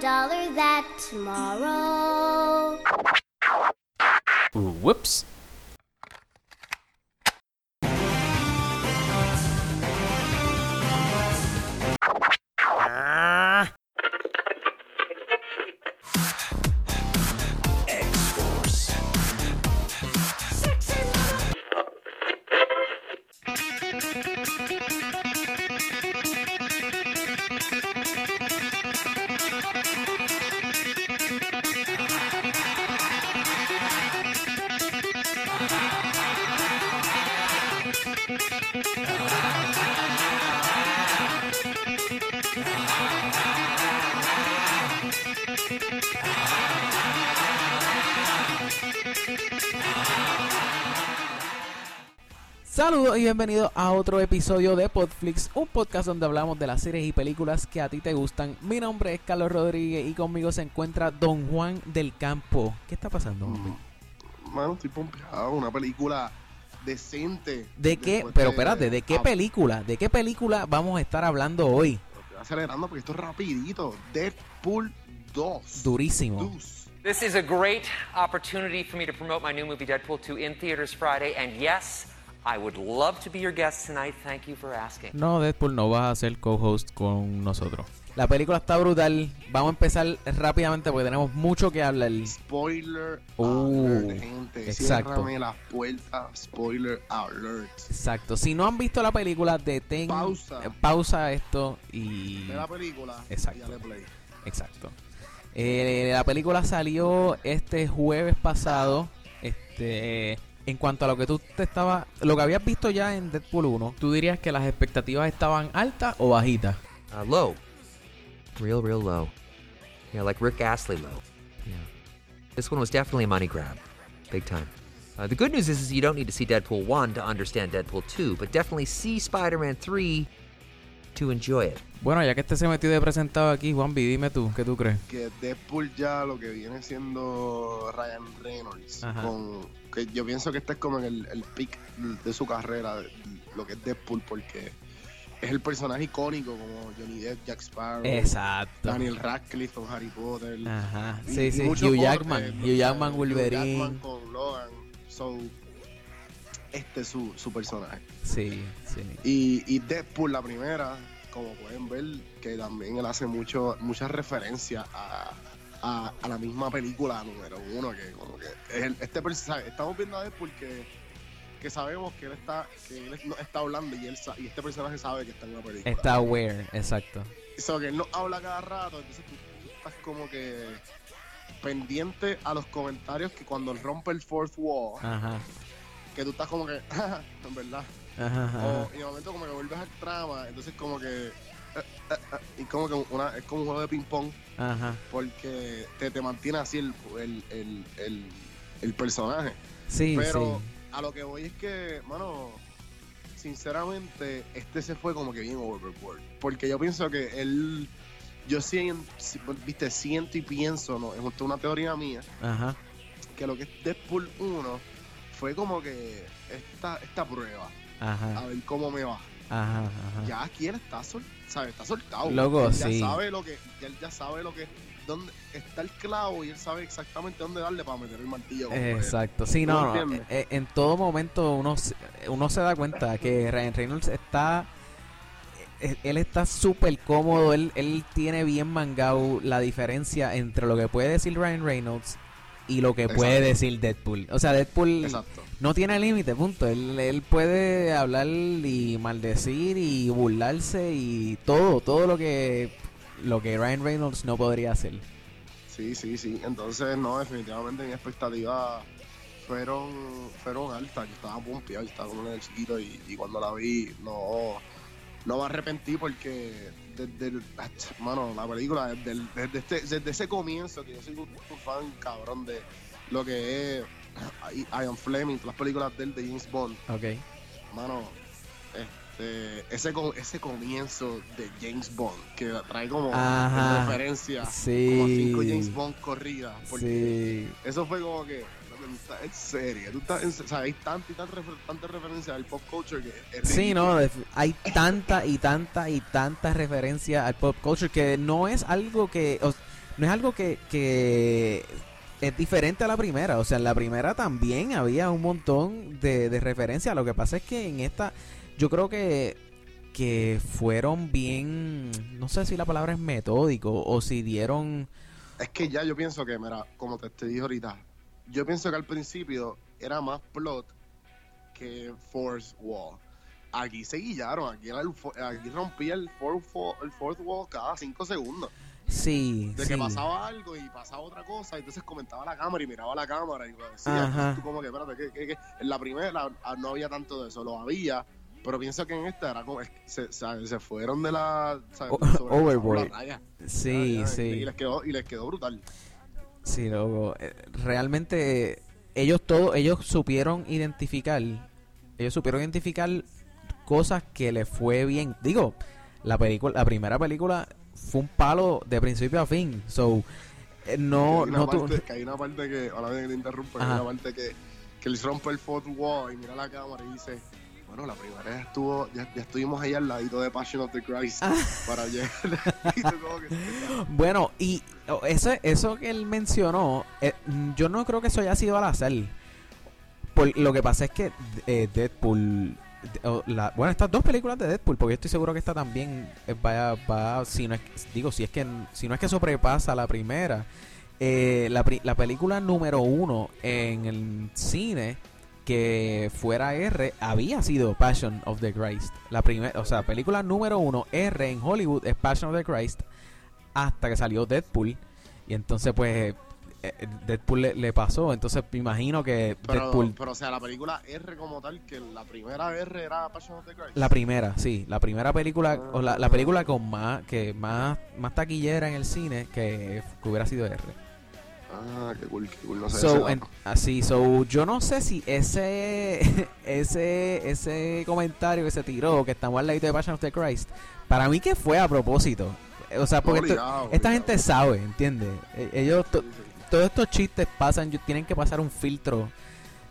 dollar that tomorrow. Y bienvenidos a otro episodio de Podflix, un podcast donde hablamos de las series y películas que a ti te gustan. Mi nombre es Carlos Rodríguez y conmigo se encuentra Don Juan del Campo. ¿Qué está pasando, hombre? Mano, estoy pompeado. Una película decente. ¿De qué? Pero espérate, ¿de qué película? ¿De qué película vamos a estar hablando hoy? estoy acelerando porque esto es rapidito. Deadpool 2. Durísimo. This is a great opportunity for me to promote my new movie Deadpool 2 in theaters Friday. And yes, I would love to be your guest tonight. Thank you for asking. No, Deadpool no vas a ser co-host con nosotros. La película está brutal. Vamos a empezar rápidamente porque tenemos mucho que hablar. Spoiler Uh, alert, gente. exacto. Ciérrame las puertas. Spoiler alert. Exacto. Si no han visto la película, detén. Pausa. eh, pausa esto y. Ve la película Exacto. y dale play. Exacto. Eh, la película salió este jueves pasado. Este, en cuanto a lo que tú te estaba, lo que habías visto ya en Deadpool 1, ¿tú dirías que las expectativas estaban altas o bajitas? Uh, low. Real, real low. Yeah, like Rick Astley low. Yeah. This one was definitely a money grab. Big time. Uh, the good news is, is you don't need to see Deadpool 1 to understand Deadpool 2, but definitely see Spider Man 3 to enjoy it. Bueno, ya que este se metió de presentado aquí, Juanvi, dime tú, ¿qué tú crees? Que Deadpool ya lo que viene siendo Ryan Reynolds. Ajá. Con, que yo pienso que este es como el, el peak de su carrera, lo que es Deadpool, porque es el personaje icónico como Johnny Depp, Jack Sparrow. Exacto. Daniel Radcliffe con Harry Potter. Ajá. Sí, y sí. Hugh Jackman. eh, Hugh Jackman, Hugh Wolverine. Jackman con Logan. So, este es su, su personaje. Sí, sí. Y, y Deadpool, la primera, como pueden ver, que también él hace mucho, muchas referencias a, a, a la misma película número uno, que como que es el- este personaje, estamos viendo a Deadpool que, que sabemos que él está, que él no está hablando y él y este personaje sabe que está en una película. Está aware, exacto. So, que él no habla cada rato, entonces tú, tú estás como que pendiente a los comentarios que cuando él rompe el fourth wall, Ajá. que tú estás como que, en verdad. Ajá. ajá. O, y de momento como que vuelves al trama, entonces como que... y como que una, es como un juego de ping pong Ajá. porque te, te mantiene así el, el, el, el, el personaje. Sí, Pero sí. a lo que voy es que, mano, sinceramente, este se fue como que bien overboard. Porque yo pienso que él, yo siento, viste, siento y pienso, no, es una teoría mía, Ajá. que lo que es Deadpool 1 fue como que esta, esta prueba, Ajá. a ver cómo me va. Ajá. Ajá. Ya aquí él está, sol, ¿sabes? está soltado. Loco, él ya sí. sabe lo que, él ya sabe lo que, dónde está el clavo y él sabe exactamente dónde darle para meter el martillo. él. Exacto, sí, ¿Tú no, no, entiendes? eh, en todo momento uno, se- uno se da cuenta que Ryan Reynolds está, eh, él está súper cómodo, él, él tiene bien mangado la diferencia entre lo que puede decir Ryan Reynolds y lo que puede decir Deadpool. O sea, Deadpool Exacto. No tiene límite, punto. Él, él puede hablar y maldecir y burlarse y todo, todo lo que, lo que Ryan Reynolds no podría hacer. Sí, sí, sí. Entonces, no, definitivamente mis expectativas fueron, fueron altas. Yo estaba pompeado, yo estaba como un chiquito y, cuando la vi, no, no me arrepentí porque desde el, mano, la película, desde, el- desde, este- desde ese comienzo, que yo soy un, un fan cabrón de lo que es Ian Fleming, las películas de él, de James Bond, Ok. mano, este, ese, ese comienzo de James Bond, que trae como Ajá. en referencia Sí. como a cinco James Bond corridas, porque Sí. eso fue como que, en serio. Tú estás en- o sea, hay tanta y tanta, refer- tanta referencia al pop culture que es Sí, no, hay tanta y tanta y tanta referencia al pop culture que no es algo que o- no es algo que, que es diferente a la primera, o sea, en la primera también había un montón de, de referencias, lo que pasa es que en esta yo creo que que fueron bien, no sé si la palabra es metódico o si dieron Es que ya yo pienso que, mira, como te, te dije ahorita, yo pienso que al principio era más plot que Force Wall. Aquí se guillaron, aquí, era el aquí rompía el el fourth wall cada cinco segundos. Sí, De sí. que pasaba algo y pasaba otra cosa, y entonces comentaba la cámara y miraba la cámara y decía. Ajá. Tú como que, espérate, que, que- que en la primera ah, no había tanto de eso, lo había, pero pienso que en esta era como, es que se, se, se fueron de la... ¿sabes? O- overboard. la raya. Sí, Ya, sí. Y les quedó, y les quedó brutal. Sí, loco. eh, Realmente ellos todos, ellos supieron identificar, ellos supieron identificar cosas que les fue bien. Digo, la película, la primera película fue un palo de principio a fin. So, eh, no, hay una no parte, que hay una parte que, ahora que te Ajá. hay una parte que, que él rompe el fourth wall y mira la cámara y dice, bueno, la primera vez estuvo, ya, ya estuvimos ahí al ladito de Passion of the Christ Ah. para llegar. y que, Bueno, y oh, eso, eso que él mencionó, eh, yo no creo que eso haya sido al azar. Por, lo que pasa es que eh, Deadpool, bueno, estas dos películas de Deadpool, porque yo estoy seguro que esta también eh, va, va si no es, digo, si es que si no es que sobrepasa la primera, eh, la, la película número uno en el cine que fuera R había sido Passion of the Christ. La primera, o sea, película número uno R en Hollywood es Passion of the Christ hasta que salió Deadpool y entonces pues Deadpool le, le pasó, entonces me imagino que pero, Deadpool pero, o sea, la película R como tal, que la primera R era Passion of the Christ. la primera, sí, la primera película o la, la película con más que más más taquillera en el cine que, que hubiera sido R. Ah, qué cool, qué cool, no sé. So, en- así, yo no sé si ese ese ese comentario que se tiró, que estamos al ladito de Passion of the Christ, para mí que fue a propósito. O sea, porque esto- esta gente sabe, ¿entiendes? E- Ellos, to- Sí, sí. Todos estos chistes pasan, tienen que pasar un filtro.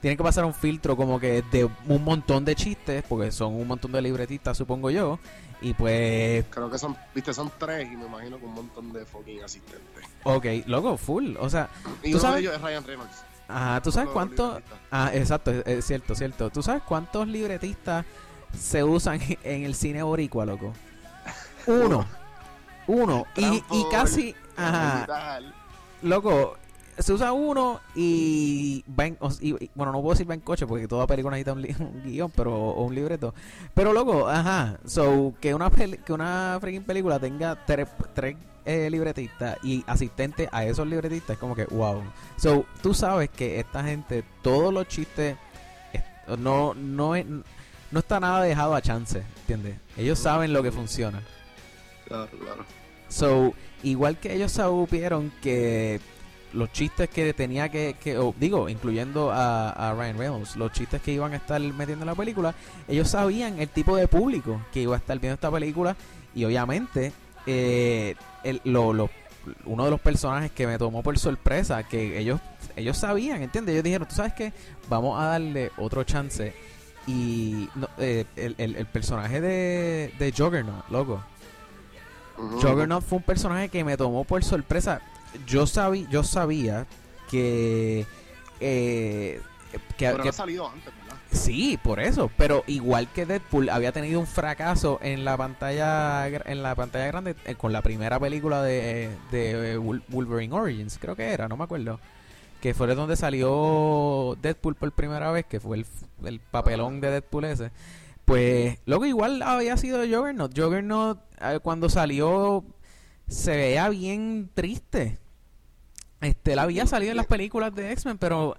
Tienen que pasar un filtro como que de un montón de chistes, porque son un montón de libretistas, supongo yo. Y pues, Creo que son, viste, son tres y me imagino con un montón de fucking asistentes. ok, loco, full. O sea, Y ¿Tú uno sabes? de ellos es Ryan Reynolds. ajá, ¿tú sabes Los cuánto? libretistas. Ah, exacto, es, cierto, cierto. ¿Tú sabes cuántos libretistas se usan en el cine boricua, loco? Uno. Uno. Y, y casi, ajá, loco, se usa uno y va en, y- y- bueno, no puedo decir va en coche porque toda película necesita un, li- un guion, pero o un libreto. Pero loco, ajá, so que una peli- que una freaking película tenga tres, tres eh, libretistas y asistentes a esos libretistas es como que wow. So, tú sabes que esta gente todos los chistes no no es- no está nada dejado a chance, ¿entiendes? Ellos saben lo que funciona. Claro, claro. So, igual que ellos supieron que los chistes que tenía que, que digo, incluyendo a, a Ryan Reynolds, los chistes que iban a estar metiendo en la película, ellos sabían el tipo de público que iba a estar viendo esta película y obviamente eh, el- lo- lo- uno de los personajes que me tomó por sorpresa, que ellos ellos sabían, ¿entiendes? Ellos dijeron, tú sabes qué, vamos a darle otro chance y no, eh, el, el- el personaje de, de Juggernaut, loco. Ujú. Juggernaut fue un personaje que me tomó por sorpresa. Yo sabía, yo sabía que, eh, que, Pero que- no ha salido antes, ¿verdad? sí, por eso. Pero igual que Deadpool había tenido un fracaso en la pantalla, en la pantalla grande eh, con la primera película de, de Wol- Wolverine Origins, creo que era, no me acuerdo. Que fue donde salió Deadpool por primera vez, que fue el, el papelón de Deadpool ese. Pues, luego igual había sido Juggernaut. Juggernaut eh, cuando salió se veía bien triste. Este, él había salido en las películas de X-Men, pero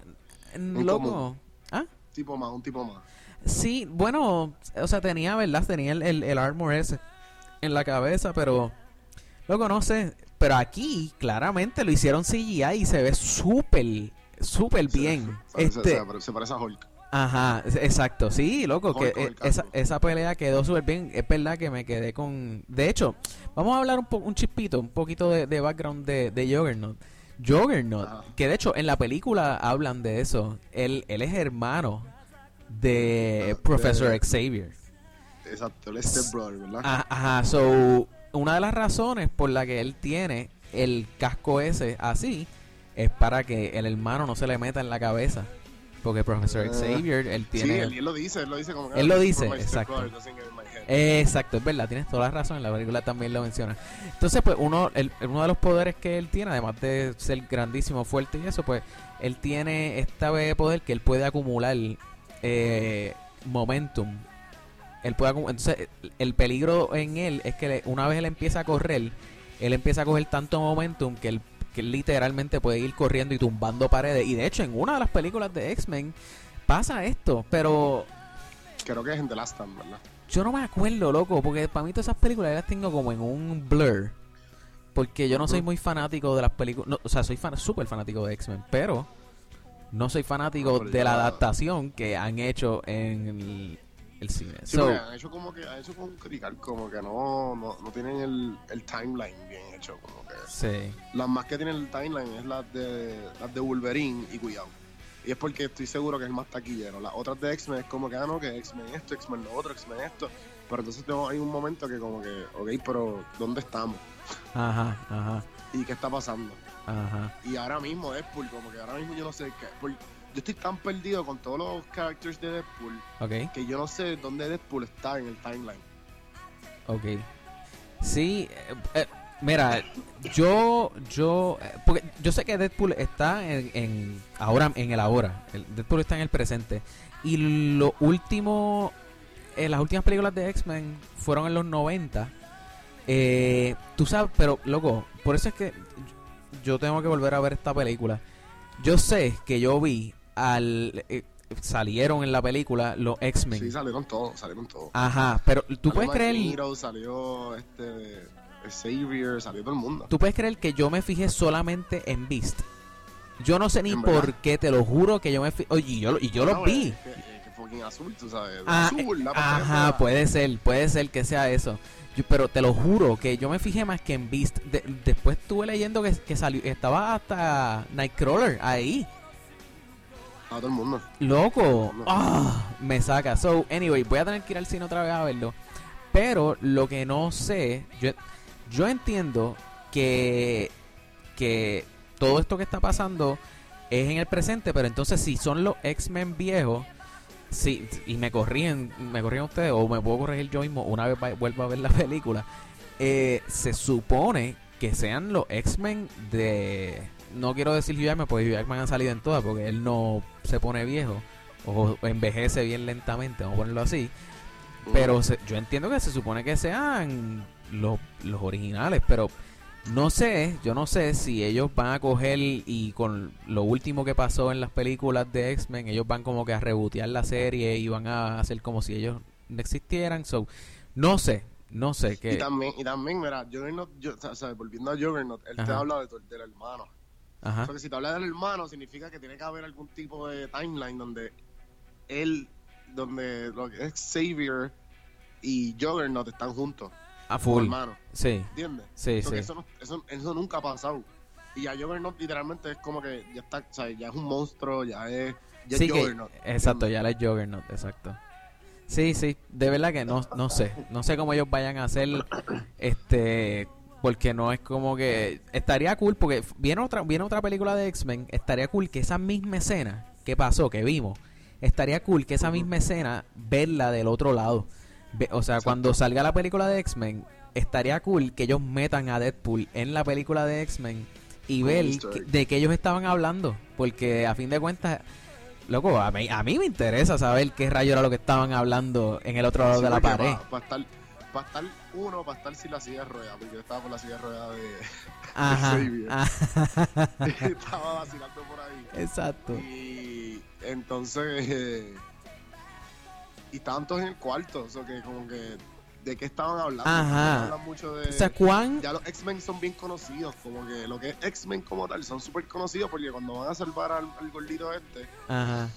loco. ¿Ah? Tipo más, un tipo más. Sí, bueno, o sea, tenía, ¿verdad? Tenía el, el, el armor ese en la cabeza, pero loco, no sé. Pero aquí claramente lo hicieron CGI y se ve súper, súper bien. Se, parece- Este, se- se parece a Hulk. Ajá, exacto, sí, loco, que Hulk eh, esa, esa pelea quedó súper bien, es verdad que me quedé con... De hecho, vamos a hablar un, po un chispito, un poquito de, de background de, de Juggernaut. Juggernaut, Ajá. que de hecho en la película hablan de eso. Él, él es hermano de Ah, Professor de- Xavier. Exacto, el Step Brother, ¿verdad? Ah, Ajá, so una de las razones por la que él tiene el casco ese así es para que el hermano no se le meta en la cabeza. Porque Professor Ah. Xavier, él Sí, tiene... él, él lo dice, él lo dice como que... Él lo "Ah, dice, exacto. stepbrother doesn't get in my head". Exacto, es verdad, tienes toda la razón, en la película también lo menciona. Entonces, pues uno, el- uno de los poderes que él tiene, además de ser grandísimo, fuerte y eso, pues él tiene esta vez poder que él puede acumular eh, momentum. Él puede acu- entonces, el peligro en él es que una vez él empieza a correr, él empieza a coger tanto momentum que él, que él literalmente puede ir corriendo y tumbando paredes. Y de hecho, en una de las películas de X-Men pasa esto, pero Creo que es en The Last Stand, ¿verdad? Yo no me acuerdo, loco, porque para mí todas esas películas las tengo como en un blur. Porque yo no soy muy fanático de las películas. no, o sea, soy fan, súper fanático de X-Men, pero no soy fanático No, pero de la adaptación que han hecho en el, el cine. Sí, So, han hecho como que, han hecho como un critical, como que no, no, no tienen el, el timeline bien hecho, como que... sí. Las más que tienen el timeline es las de, las de Wolverine y cuidado. Y es porque estoy seguro que es el más taquillero. Las otras de X-Men es como que, ah, no, que X-Men esto, X-Men lo otro, X-Men esto. Pero entonces tengo, hay un momento que como que, ok, pero ¿dónde estamos? Ajá, ajá, ¿Y qué está pasando? ajá. Y ahora mismo Deadpool, como que ahora mismo yo no sé qué. yo estoy tan perdido con todos los characters de Deadpool que yo no sé dónde Deadpool está en el timeline. ok. Sí, eh, eh, mira, yo, yo, eh, porque yo sé que Deadpool está en, en ahora, en el ahora. El Deadpool está en el presente. Y lo último, eh, las últimas películas de X-Men fueron en los 90. Eh, tú sabes, pero loco, por eso es que yo tengo que volver a ver esta película. Yo sé que yo vi al eh, salieron en la película los X-Men. Sí, salieron todos, salieron todos. Ajá, pero tú Salió puedes creer Magneto, salió este Xavier, salió todo el mundo. Tú puedes creer que yo me fijé solamente en Beast. Yo no sé ni por qué, te lo juro que yo me fijé. Oye, y yo, lo- y yo No, los vi. es Que, es que fucking azul, tú sabes. Ah, azul, la Ajá, puede ser, puede ser que sea eso. Yo- pero te lo juro que yo me fijé más que en Beast. De- después estuve leyendo que, que salió, estaba hasta Nightcrawler ahí. A todo el mundo. Loco, ah, me saca. So, anyway, voy a tener que ir al cine otra vez a verlo. Pero lo que no sé, yo, yo entiendo que, que todo esto que está pasando es en el presente, pero entonces si son los X-Men viejos, sí, y me corrigen, me corrigen ustedes, o me puedo corregir yo mismo una vez va- vuelva a ver la película, eh, se supone que sean los X-Men de... No quiero decir Hugh Jackman, porque Hugh Jackman ha salido en todas, porque él no se pone viejo o envejece bien lentamente, vamos a ponerlo así. Pero se- yo entiendo que se supone que sean los, los originales, pero no sé, yo no sé si ellos van a coger y con lo último que pasó en las películas de X-Men, ellos van como que a rebotear la serie y van a hacer como si ellos no existieran. So, no sé, no sé Y qué. también, y también, mira, Juggernaut, yo, o sea, volviendo a Juggernaut, él te Ajá. habla de tu- del hermano. Ajá. O sea, que si te habla del hermano, significa que tiene que haber algún tipo de timeline donde él, donde lo que es Xavier y Juggernaut están juntos. A full. hermanos, Sí, ¿entiendes? sí, sí. Eso, no- eso, eso nunca ha pasado. Y ya Juggernaut literalmente es como que ya está, o sea, ya es un monstruo, ya es, ya Sí, es que- Juggernaut. exacto, ¿entiendes? ya la Juggernaut, exacto. Sí, sí, de verdad que no, no sé, no sé cómo ellos vayan a hacer, este, porque no es como que estaría cool, porque viene otra, viene otra película de X-Men, estaría cool que esa misma escena que pasó, que vimos, estaría cool que esa misma escena verla del otro lado, o sea, Exacto. cuando salga la película de X-Men, estaría cool que ellos metan a Deadpool en la película de X-Men y ver que- de qué ellos estaban hablando, porque a fin de cuentas Loco, a mí, a mí me interesa saber qué rayo era lo que estaban hablando en el otro lado Sí, de la pared. Para estar, pa estar uno, para estar sin la silla de ruedas, porque yo estaba con la silla de ruedas de. Ajá. Xavier. ajá. estaba vacilando por ahí. Exacto. Y entonces. eh, y estaban todos en el cuarto, o sea, que como que. ¿De qué estaban hablando? Ajá. Hablan mucho de. O sea, ¿cuán? ya los X-Men son bien conocidos, como que lo que es X-Men como tal, son súper conocidos porque cuando van a salvar al, al gordito este, Ajá.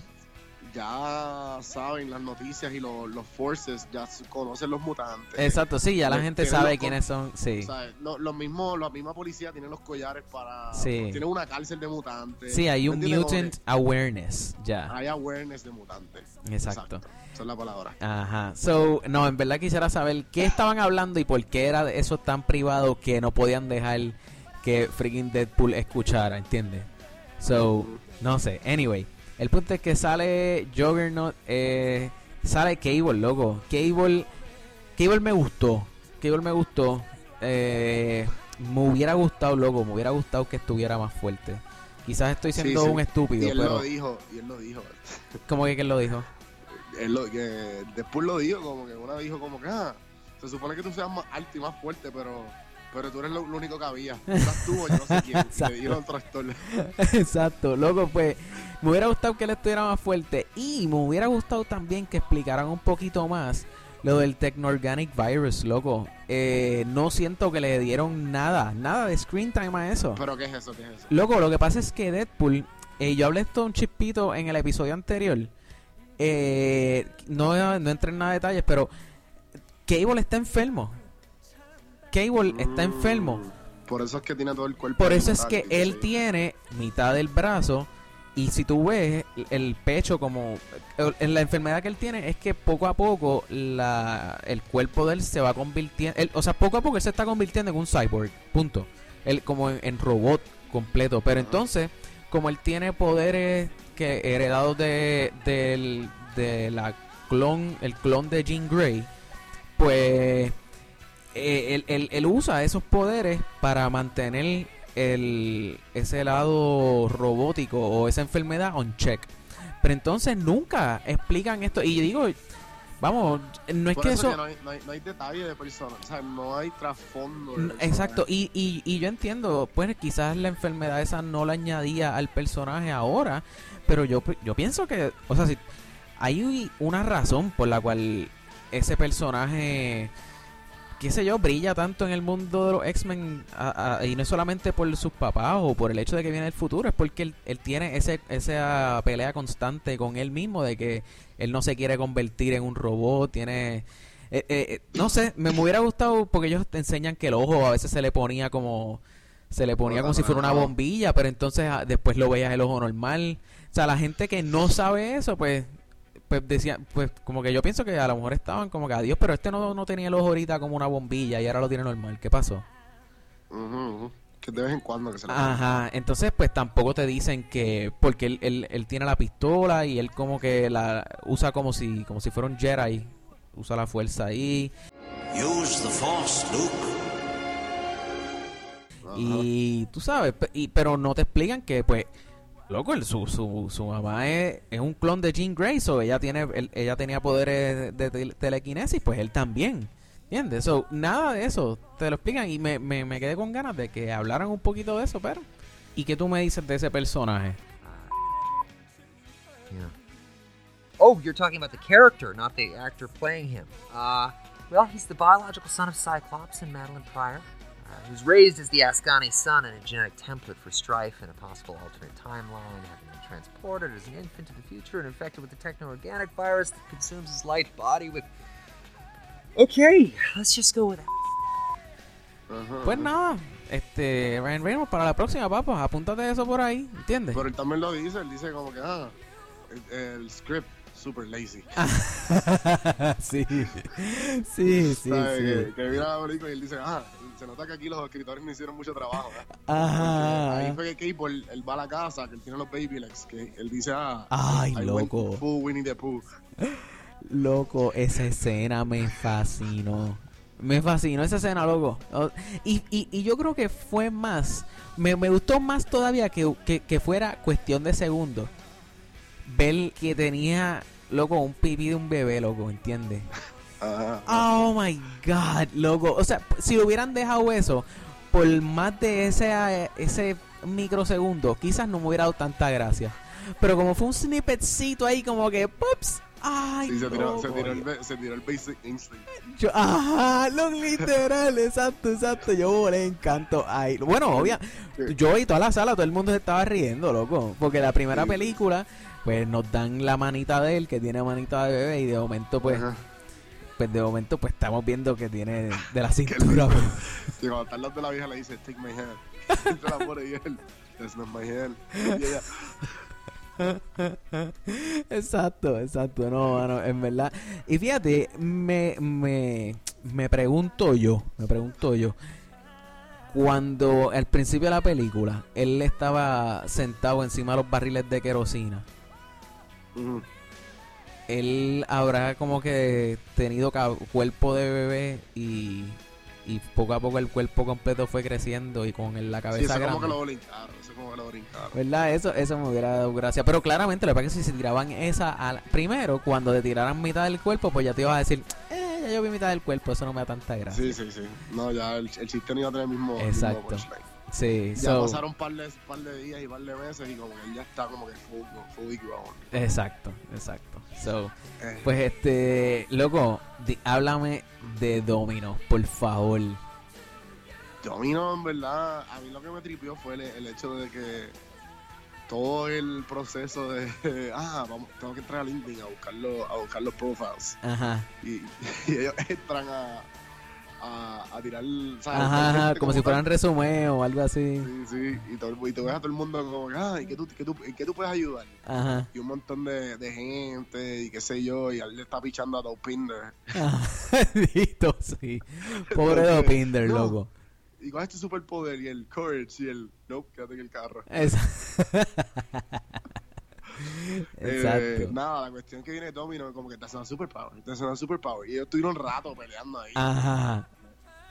Ya saben las noticias y los, los forces, ya conocen los mutantes. Exacto, sí, ya la Los- gente sabe los quiénes son. Sí. O sea, lo, lo mismo, la misma policía tiene los collares para... Sí. Tiene una cárcel de mutantes. Sí, hay ¿Me un mutant awareness ya. Hay awareness de mutantes. Exacto. Esa es la palabra. Ajá. So, no, en verdad quisiera saber qué estaban hablando y por qué era eso tan privado que no podían dejar que freaking Deadpool escuchara, ¿entiendes? So, no sé. Anyway, el punto es que sale Juggernaut, eh, sale Cable, loco. Cable, Cable me gustó. Cable me gustó. Eh, me hubiera gustado, loco, me hubiera gustado que estuviera más fuerte. Quizás estoy siendo sí. un Y estúpido, él pero lo dijo, y él lo dijo. ¿cómo que él lo dijo? Él lo, que después lo dijo, como que una dijo como que, ah, se supone que tú seas más alto y más fuerte, pero pero tú eres lo, lo único que había. Estás tú o yo no sé quién. Y le dieron actor. Exacto, loco, pues me hubiera gustado que él estuviera más fuerte y me hubiera gustado también que explicaran un poquito más lo del Technorganic Virus, loco. Eh, no siento que le dieron nada, nada de screen time a eso. Pero ¿qué es eso? ¿Qué es eso? Loco, lo que pasa es que Deadpool, eh, yo hablé esto un chispito en el episodio anterior. Eh, no, no entré en nada de detalles, pero Cable está enfermo. Cable está enfermo. Por eso es que tiene todo el cuerpo. Por eso es que él sí. tiene mitad del brazo y si tú ves el pecho como en la enfermedad que él tiene es que poco a poco la, el cuerpo de él se va convirtiendo, él- o sea, poco a poco él se está convirtiendo en un cyborg, punto. Él como en, en robot completo, pero entonces como él tiene poderes que heredados de del de la clon, el clon de Jean Grey, pues eh, él, él- él usa esos poderes para mantener el, ese lado robótico o esa enfermedad on check. Pero entonces nunca explican esto. Y yo digo, vamos, no es Por que eso eso... que no, hay, no, hay, no hay detalle de persona. O sea, no hay trasfondo. Exacto, y, y, y yo entiendo, pues quizás la enfermedad esa no la añadía al personaje ahora, pero yo, yo pienso que, o sea, si hay una razón por la cual ese personaje, qué sé yo, brilla tanto en el mundo de los X-Men, y no es solamente por sus papás o por el hecho de que viene el futuro, es porque él, él tiene ese, esa pelea constante con él mismo de que él no se quiere convertir en un robot, tiene... Eh, eh, eh, no sé, me, me hubiera gustado porque ellos te enseñan que el ojo a veces se le ponía como se le ponía como si fuera una bombilla, pero entonces ah, después lo veías el ojo normal. O sea, la gente que no sabe eso, pues pues decía, pues como que yo pienso que a lo mejor estaban como que adiós, pero este no, no tenía el ojo ahorita como una bombilla y ahora lo tiene normal. ¿Qué pasó? Que de vez en cuando que se le Ajá, entonces pues tampoco te dicen que porque él, él, él tiene la pistola y él como que la usa como si como si fuera un Jedi, usa la fuerza ahí Use the Force, Luke. Y tú sabes, y, pero no te explican que pues loco, el- su, su, su mamá es, es un clon de Jean Grey, o ella tiene ella tenía poderes de, tel- telequinesis, pues él también. ¿Entiendes? So, nada de eso te lo explican y me, me, me quedé con ganas de que hablaran un poquito de eso, pero ¿y qué tú me dices de ese personaje? Yeah. Oh, you're talking about the character, not the actor playing him. Uh, well, he's the biological son of Cyclops and Madeline Pryor. Uh, he was raised as the Ascani son in a genetic template for strife in a possible alternate timeline, having been transported as an infant to the future and infected with the techno-organic virus that consumes his light body with... Okay, let's just go with that. Ajá, Pues nada, este Ryan Reynolds para la próxima, papá, apúntate eso por ahí, ¿entiendes? Pero él también lo dice, él dice como que, ah, el, el script, super lazy. sí, sí, sí, ¿Sabes? sí. Que, que mira la película y él dice, ah, se nota que aquí los escritores no hicieron mucho trabajo. ¿eh? Ajá. Ahí fue que Cable, él, va a la casa, que él tiene los baby legs, que él dice, ah, Ay, I loco. full Winnie the Pooh. Loco, esa escena me fascinó. Me fascinó esa escena, loco. Y, y, y yo creo que fue más. Me, me gustó más todavía que, que, que fuera cuestión de segundos. Ver que tenía, loco, un pipí de un bebé, loco, ¿entiendes? Oh my god, loco. O sea, si hubieran dejado eso por más de ese, ese microsegundo, quizás no me hubiera dado tanta gracia. Pero como fue un snippetcito ahí, como que, ¡pops! ¡Ay! Sí, se tiró, se, tiró el, se tiró el basic instinct. Yo, ajá, lo literal, exacto, exacto. Yo volé en canto. Ay, bueno, obvia, Sí. yo y toda la sala, todo el mundo se estaba riendo, loco. Porque la primera Sí. película, pues nos dan la manita de él, que tiene manita de bebé, y de momento, pues, Ajá. Pues de momento, pues estamos viendo que tiene de la cintura. Y cuando está al lado de la vieja le dice, take my hand. Se la pone y él, that's not my hand. Y ella, exacto, exacto, no, mano, en verdad. Y fíjate, me, me, me pregunto yo, me pregunto yo, cuando al principio de la película, él estaba sentado encima de los barriles de querosina, ujú. Él habrá como que tenido cuerpo de bebé y, y poco a poco el cuerpo completo fue creciendo y con la Sí, cabeza eso grande. como que lo brincaron, eso como que lo brincaron. ¿Verdad? Eso, eso me hubiera dado gracia. Pero claramente, lo que pasa es que si se tiraban esa a la- primero, cuando te tiraran mitad del cuerpo, pues ya te ibas a decir, eh, ya yo vi mitad del cuerpo, eso no me da tanta gracia. Sí, sí, sí. No, ya el, el chiste no iba a tener el mismo, el mismo Exacto. Sí, Ya so- pasaron un par de, par de días y par de meses y como que él ya está como que full, fully grown. exacto, exacto. So, Eh, pues este, loco, di- háblame de Domino, por favor. Domino, en verdad, a mí lo que me tripió fue el, el hecho de que todo el proceso de, ah, vamos, tengo que entrar a LinkedIn a buscar los, a buscar los profiles. Ajá, Y, y ellos entran a, a, a tirar, ¿sabes? ajá, ajá, como si fueran resumen o algo así. Sí, sí, y, todo, y tú ves a todo el mundo como, ah, ¿y qué tú, qué tú, en qué tú puedes ayudar? Ajá. Y un montón de, de gente, y qué sé yo, y él le está pichando a Dopinder. Dito, sí. Pobre Dopinder, no. loco. Y cuál es tu superpoder, y el courage, y el, no, quédate en el carro. Eh, Exacto. nada, la cuestión que viene Domino, como que hace una superpower, hace una superpower. Y ellos estuvieron un rato peleando ahí. Ajá.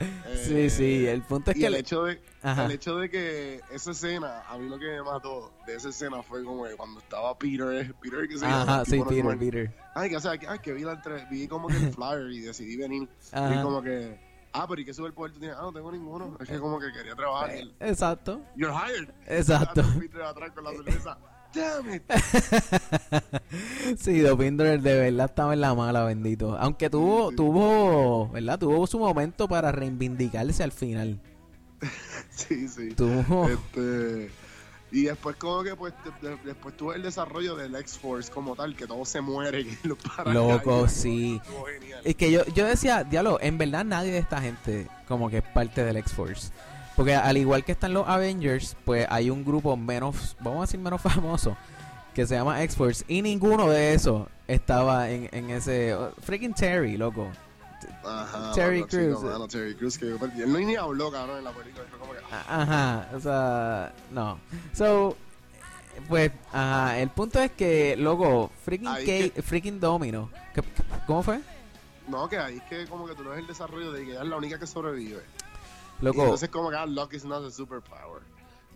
Eh, Sí, sí, el punto es y que el hecho de Ajá. el hecho de que esa escena, a mí lo que me mató de esa escena fue como que cuando estaba Peter, Peter que se Ajá, sí, Peter. Peter. Ay, que, o sea, que, ay, que vi, la vi como que el flyer y decidí venir. Y como que, ah, pero ¿y qué superpoder tú tienes? Ah, no tengo ninguno. Es que como que quería trabajar. Exacto, You're hired. exacto. Peter atrás con la cerveza. Damn it. Sí, Dopinder de verdad estaba en la mala, bendito. Aunque tuvo, tuvo, ¿verdad? Tuvo su momento para reivindicarse al final. Sí, sí. Tuvo. Este, y después como que pues de- de- después tuve el desarrollo del X-Force como tal, que todo se muere, que lo para Loco, sí. Es que yo, yo decía, diablo, en verdad nadie de esta gente como que es parte del X-Force. Porque al igual que están los Avengers, pues hay un grupo menos, vamos a decir menos famoso, que se llama X-Force. Y ninguno de esos estaba en, en ese... oh, freaking Terry, loco. Ajá, Terry Crews. Terry Crews, que. Él no ni habló, cabrón, en la película. Fue como que, ah, Ajá, o sea, no. So, pues, ajá, el punto es que, loco, freaking, K- que- freaking Domino. ¿Qué- qué- ¿Cómo fue? No, que ahí es que como que tú no ves el desarrollo de que ella es la única que sobrevive. Y Loco, entonces como que ah, luck is not a superpower.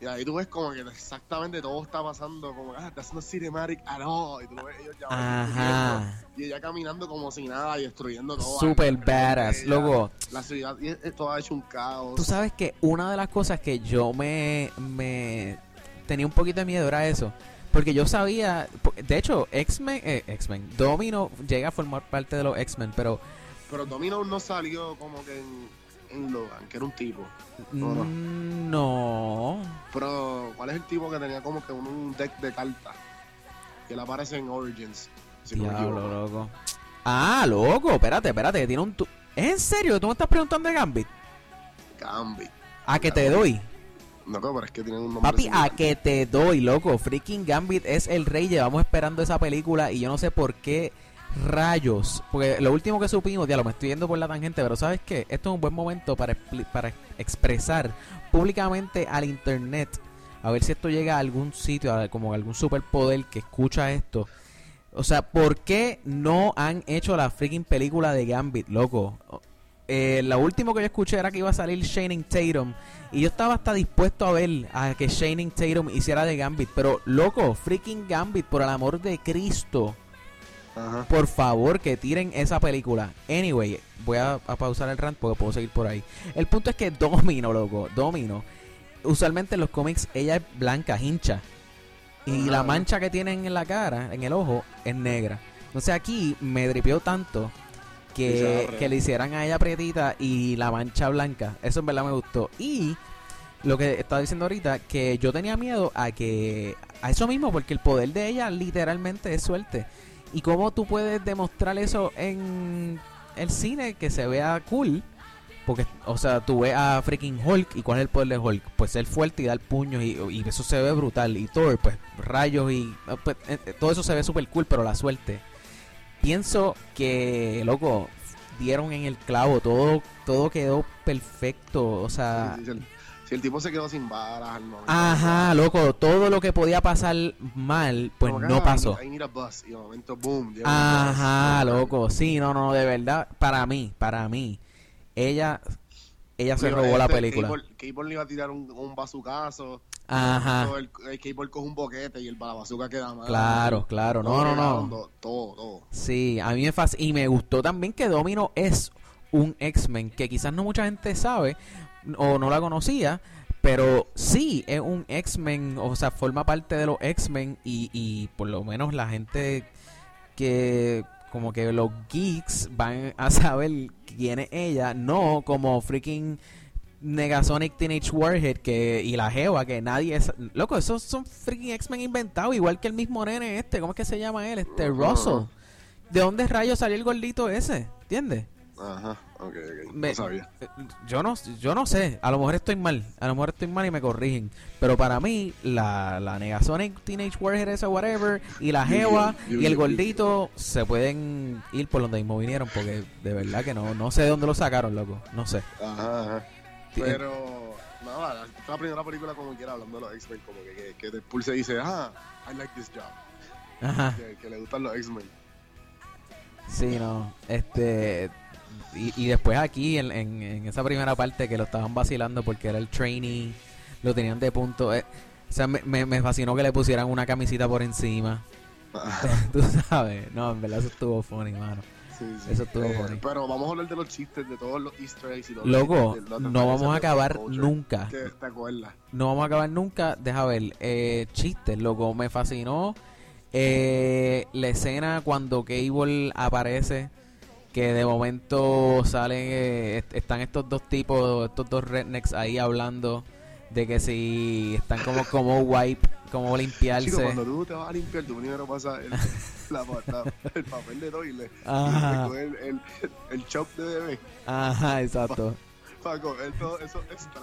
Y ahí tú ves como que exactamente todo está pasando, como ah, that's not cinematic at all. Y tú ves ellos ya ajá. Y ella caminando como si nada y destruyendo todo. Super badass, ella. loco. La ciudad y es, es toda hecho un caos. Tú sabes que una de las cosas que yo me, me tenía un poquito de miedo era eso. Porque yo sabía, de hecho, X-Men, eh, X-Men, Domino llega a formar parte de los X-Men, pero Pero Domino no salió como que en Logan, que era un tipo. No, no. mm, no. Pero, ¿cuál es el tipo que tenía como que un, un deck de cartas? Que le aparece en Origins. Si no equivoco. loco. Ah, loco, espérate, espérate, que tiene un... tu- ¿Es en serio? ¿Tú me estás preguntando de Gambit? Gambit. A que te doy. No, pero es que tiene un nombre. Papi, a que te doy, loco. Freaking Gambit es el rey. Llevamos esperando esa película y yo no sé por qué rayos. Porque lo último que supimos, ya lo me estoy yendo por la tangente, pero ¿sabes qué? Esto es un buen momento para, para expresar públicamente al internet. A ver si esto llega a algún sitio, a- como algún superpoder que escucha esto. O sea, ¿por qué no han hecho la freaking película de Gambit, loco? Eh, lo último que yo escuché era que iba a salir Shannon Tatum. Y yo estaba hasta dispuesto a ver a que Shannon Tatum hiciera de Gambit. Pero, loco, freaking Gambit, por el amor de Cristo. Ajá. Por favor, que tiren esa película. Anyway, voy a, a pausar el rant porque puedo seguir por ahí. El punto es que Domino, loco, Domino. Usualmente en los cómics ella es blanca, hincha. Y Ajá. la mancha que tienen en la cara, en el ojo, es negra. Entonces aquí me dripeó tanto que, que le hicieran a ella prietita y la mancha blanca. Eso en verdad me gustó. Y lo que estaba diciendo ahorita, que yo tenía miedo a que, a eso mismo, porque el poder de ella literalmente es suerte. Y cómo tú puedes demostrar eso en el cine, que se vea cool. Porque, o sea, tú ves a freaking Hulk y cuál es el poder de Hulk. Pues ser fuerte y dar puños y, y eso se ve brutal. Y Thor, pues rayos y pues, eh, eh, todo eso se ve súper cool, pero la suerte. Pienso que, loco, dieron en el clavo, todo todo quedó perfecto, o sea, El tipo se quedó sin balas ajá, loco, todo lo que podía pasar mal, pues Como no ah, pasó. I need a bus. Y de momento, boom. llega un bus. Ajá, loco, sí, no, no, de verdad, para mí, para mí, ella, ella se robó la este, película. Cable, le iba a tirar un, un bazucazo. Ajá, El, el Cable coge un boquete y el balabazuca queda mal. claro, claro, no, Todo no, no. Todo, todo. todo. Sí, a mí me fascina. Y me gustó también que Domino es un X-Men, que quizás no mucha gente sabe o no la conocía, pero sí es un X-Men, o sea, forma parte de los X-Men y, y por lo menos la gente que como que los geeks van a saber quién es ella, no como freaking Negasonic Teenage Warhead que, y la Jeva, que nadie es... Loco, esos son freaking X-Men inventados, igual que el mismo nene este, ¿cómo es que se llama él? Este, Russell. ¿De dónde rayos salió el gordito ese? ¿Entiendes? Ajá, ok, ok. Me- no sabía. eh, Yo no, yo no sé, a lo mejor estoy mal, a lo mejor estoy mal y me corrigen, pero para mí la, la Negasonic Teenage Warhead esa whatever y la Jeva y el gordito se pueden ir por donde mismo vinieron porque de verdad que no, no sé de dónde lo sacaron, loco, no sé. Ajá, ajá. Ti- Pero, nada, la primera película como quiera hablando de los X-Men, como que, que, que Deadpool se dice, ah, I like this job. Ajá. Que, que le gustan los X-Men. Sí, no. Este. Y, y después aquí, en, en, en esa primera parte que lo estaban vacilando porque era el trainee, lo tenían de punto. eh, o sea, me, me, me fascinó que le pusieran una camisita por encima. Tú sabes. No, en verdad eso estuvo funny, mano. Sí, sí. Eso estuvo Eh, funny. Pero vamos a hablar de los chistes, de todos los Easter eggs y los Loco, no vamos a acabar nunca. Te acuerdas. No vamos a acabar nunca. Deja ver. Eh, chistes, loco. Me fascinó eh, la escena cuando Cable aparece. Que de momento salen. eh, est- están estos dos tipos, estos dos rednecks ahí hablando. De que si están como, como wipe, como Chico, limpiarse. cuando tú te vas a limpiar, tú primero pasas el, la, la- el papel de toilet Ajá. y el, el, el chop de bebé Ajá, exacto. para coger todo eso extra.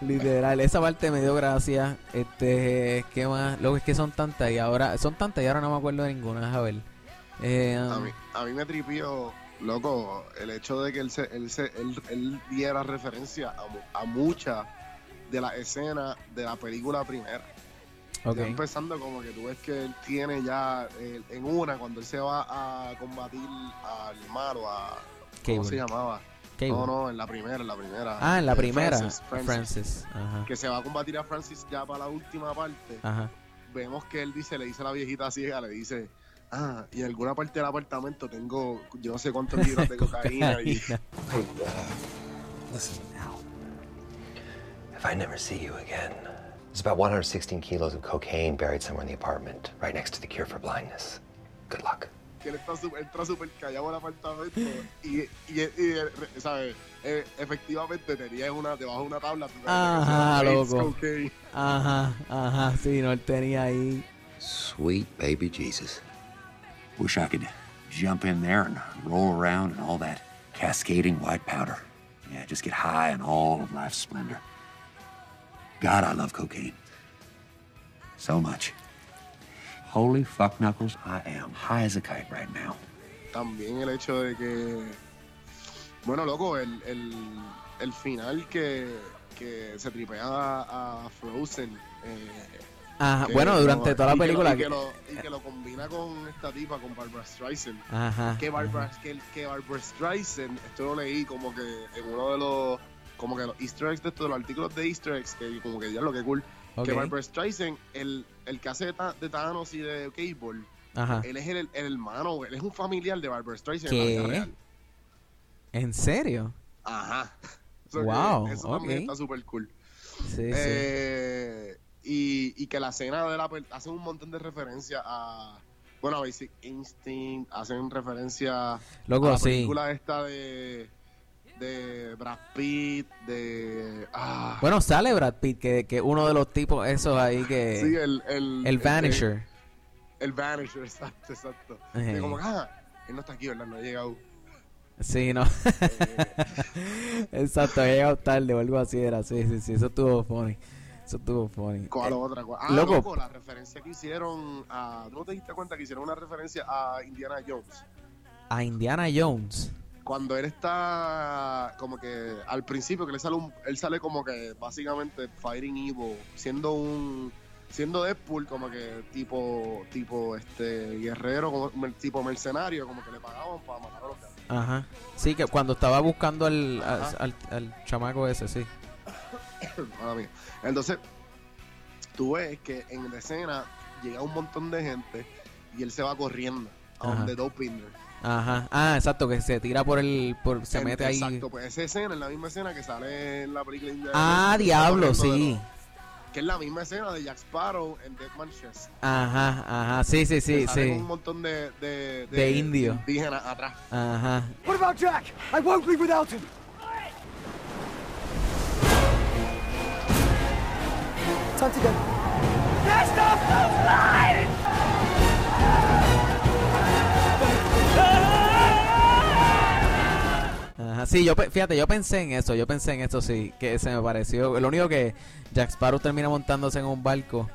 Literal, esa parte me dio gracia. Este, ¿qué más? Lo que es que son tantas y ahora, son tantas y ahora no me acuerdo de ninguna, a ver. Eh, A mí, a mí me tripió, loco, el hecho de que él, se, él, se, él, él diera referencia a, a muchas de las escenas de la película primera. ok. Ya empezando como que tú ves que él tiene ya eh, en una, cuando él se va a combatir al malo, a... ¿Cómo Cable. se llamaba? Cable. No, no, en la primera, en la primera. Ah, en la Eh, primera. Francis, Francis. Francis. Ajá. Que se va a combatir a Francis ya para la última parte. Ajá. Vemos que él dice, le dice a la viejita ciega, le dice, ah, y en alguna parte del apartamento tengo yo no sé cuántos libras de cocaína. y, uh, listen now. If I never see you again, there's about 116 kilos of cocaine buried somewhere in the apartment, right next to the cure for blindness. Good luck. que él está entra súper callado al apartamento y, y, y, y, ¿sabes? Eh, efectivamente tenía una, debajo de una tabla. Ajá, loco. Ajá, ajá, sí, no, él tenía ahí. Sweet baby Jesus. Wish I could jump in there and roll around in all that cascading white powder. Yeah, just get high on all of life's splendor. God, I love cocaine. So much. Holy fuck knuckles, I am high as a kite right now. También el hecho de que, bueno, loco, el, el, el final que, que se tripea a, a Frozen. eh, Ajá, que bueno, no- durante toda la y que lo- película. y, que lo, y que lo combina con esta tipa, con Barbara Streisand. Ajá. que Barbara, que, que Barbara Streisand, esto lo leí como que en uno de los como que los easter eggs de estos, los artículos de easter eggs, que como que ya lo que cool, que Barbara Streisand, el, el que hace de, Thanos y de Cable, Ajá. él es el, el hermano, él es un familiar de Barbara Streisand ¿Qué? en la vida real. ¿En serio? Ajá. So que Wow, Eso también ok. está súper cool. Sí, sí. Eh, y, y que la escena de la hacen un montón de referencias a bueno a Basic Instinct hacen referencia Loco, a la sí. película esta de de Brad Pitt, de. Ah, Bueno, sale Brad Pitt, que, que uno de los tipos esos ahí que... sí, el. El, el Vanisher. El Vanisher, exacto, exacto. Ejé. De como ah, él no está aquí, ¿verdad? No ha llegado. Sí, no. Eh, Exacto, había llegado tarde o algo así era. Sí, sí, sí, eso estuvo funny. Eso estuvo funny. ¿Cuál Eh, otra? Ah, loco. loco. la referencia que hicieron a. ¿Tú no te diste cuenta que hicieron una referencia a Indiana Jones? a Indiana Jones. Cuando él está como que al principio que le sale un, él sale como que básicamente fighting evil, siendo un siendo Deadpool como que tipo tipo este guerrero, como tipo mercenario, como que le pagaban para matar a los gatos. Ajá. Sí, que cuando estaba buscando al, al, al- al chamaco ese, sí. Mala mía. Entonces, tú ves que en la escena llega un montón de gente y él se va corriendo a Ajá. donde Dopinder. Ajá. Ah, exacto, que se tira por el... Por, se mete ahí. Exacto, pues esa escena es la misma escena que sale en la película Indiana Ah, está diablo, de sí. los- que es la misma escena de Jack Sparrow en Dead Man's Chest. Ajá, ajá. Sí, sí, sí, Que sale con sí. un montón de, de, De indio. indígenas atrás. Ajá. What about Jack? I won't leave without him. Time to go. Ajá, sí, yo fíjate, yo pensé en eso, yo pensé en eso, sí, que se me pareció. Lo único que Jack Sparrow termina montándose en un barco